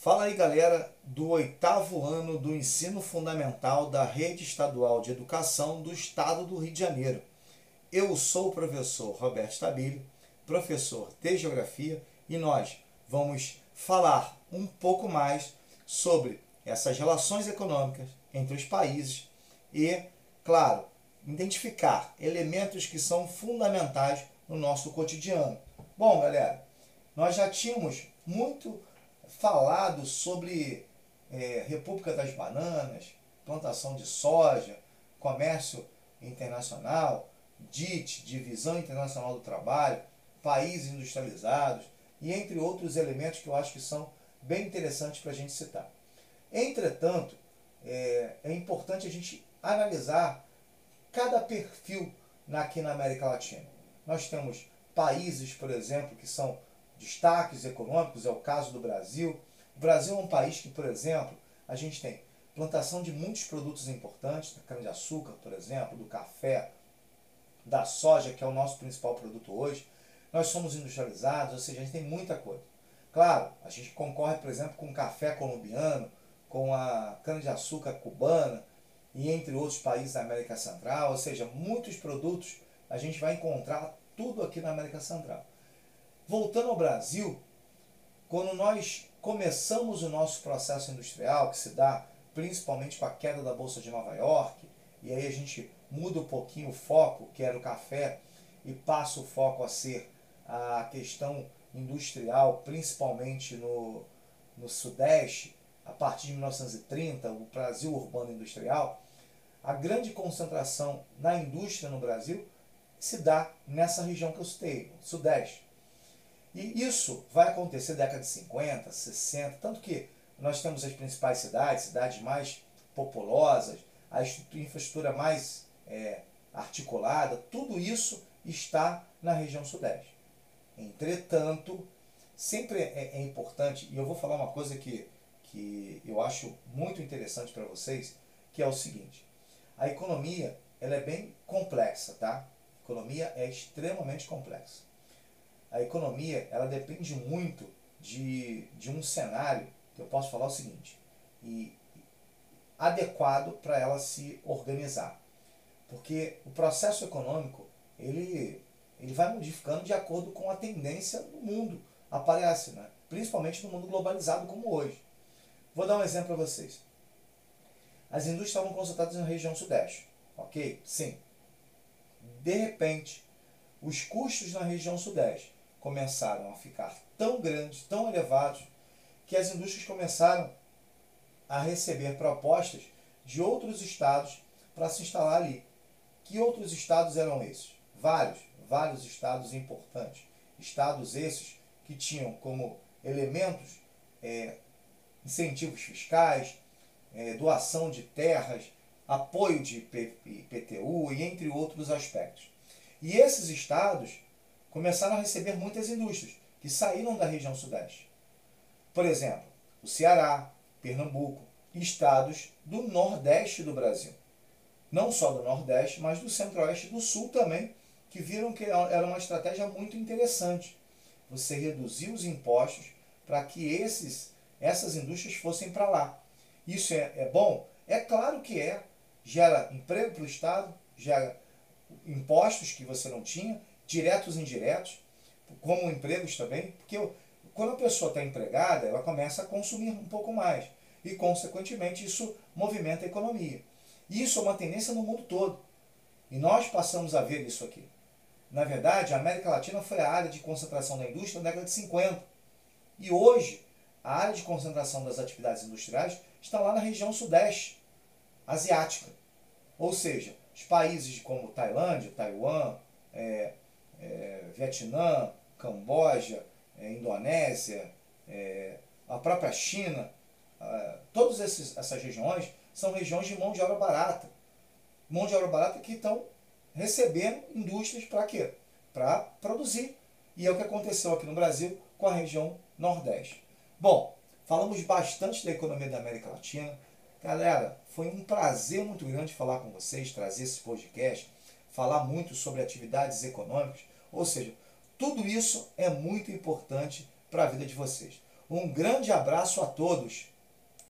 Fala aí, galera, do oitavo ano do ensino fundamental da Rede Estadual de Educação do Estado do Rio de Janeiro. Eu sou o professor Roberto Stabile, professor de Geografia, e nós vamos falar um pouco mais sobre essas relações econômicas entre os países e, claro, identificar elementos que são fundamentais no nosso cotidiano. Bom, galera, nós já tínhamos muito falado sobre é, República das Bananas, plantação de soja, comércio internacional, DIT, Divisão Internacional do Trabalho, países industrializados e entre outros elementos que eu acho que são bem interessantes para a gente citar. Entretanto, é, é importante a gente analisar cada perfil aqui na América Latina. Nós temos países, por exemplo, que são destaques econômicos, é o caso do Brasil. O Brasil é um país que, por exemplo, a gente tem plantação de muitos produtos importantes, da cana-de-açúcar, por exemplo, do café, da soja, que é o nosso principal produto hoje. Nós somos industrializados, ou seja, a gente tem muita coisa. Claro, a gente concorre, por exemplo, com o café colombiano, com a cana-de-açúcar cubana e entre outros países da América Central, ou seja, muitos produtos a gente vai encontrar tudo aqui na América Central. Voltando ao Brasil, quando nós começamos o nosso processo industrial, que se dá principalmente com a queda da Bolsa de Nova York, e aí a gente muda um pouquinho o foco, que era o café, e passa o foco a ser a questão industrial, principalmente no, no Sudeste, a partir de 1930, o Brasil urbano industrial, a grande concentração na indústria no Brasil se dá nessa região que eu citei, Sudeste. E isso vai acontecer na década de 50, 60, tanto que nós temos as principais cidades, cidades mais populosas, a infraestrutura mais é, articulada, tudo isso está na região sudeste. Entretanto, sempre é, é importante, e eu vou falar uma coisa que, que eu acho muito interessante para vocês, que é o seguinte, a economia ela é bem complexa, tá? A economia é extremamente complexa a economia ela depende muito de, de um cenário que eu posso falar o seguinte, e adequado para ela se organizar. Porque o processo econômico ele, ele vai modificando de acordo com a tendência do mundo aparece, né? principalmente no mundo globalizado como hoje. Vou dar um exemplo para vocês. As indústrias estavam concentradas na região sudeste, ok? Sim. De repente, os custos na região sudeste começaram a ficar tão grandes, tão elevados, que as indústrias começaram a receber propostas de outros estados para se instalar ali. Que outros estados eram esses? Vários, vários estados importantes. Estados esses que tinham como elementos é, incentivos fiscais, é, doação de terras, apoio de IPTU e entre outros aspectos. E esses estados começaram a receber muitas indústrias que saíram da região sudeste. Por exemplo, o Ceará, Pernambuco estados do nordeste do Brasil. Não só do nordeste, mas do centro-oeste e do sul também, que viram que era uma estratégia muito interessante. Você reduzir os impostos para que esses, essas indústrias fossem para lá. Isso é, é bom? É claro que é. Gera emprego para o Estado, gera impostos que você não tinha, diretos e indiretos, como empregos também, porque quando a pessoa está empregada, ela começa a consumir um pouco mais e, consequentemente, isso movimenta a economia. Isso é uma tendência no mundo todo. E nós passamos a ver isso aqui. Na verdade, a América Latina foi a área de concentração da indústria na década de 50. E hoje, a área de concentração das atividades industriais está lá na região sudeste asiática. Ou seja, os países como Tailândia, Taiwan, é, Vietnã, Camboja, é, Indonésia, é, a própria China, todas essas regiões são regiões de mão de obra barata. Mão de obra barata que estão recebendo indústrias para quê? Para produzir. E é o que aconteceu aqui no Brasil com a região Nordeste. Bom, falamos bastante da economia da América Latina. Galera, foi um prazer muito grande falar com vocês, trazer esse podcast falar muito sobre atividades econômicas, ou seja, tudo isso é muito importante para a vida de vocês. Um grande abraço a todos.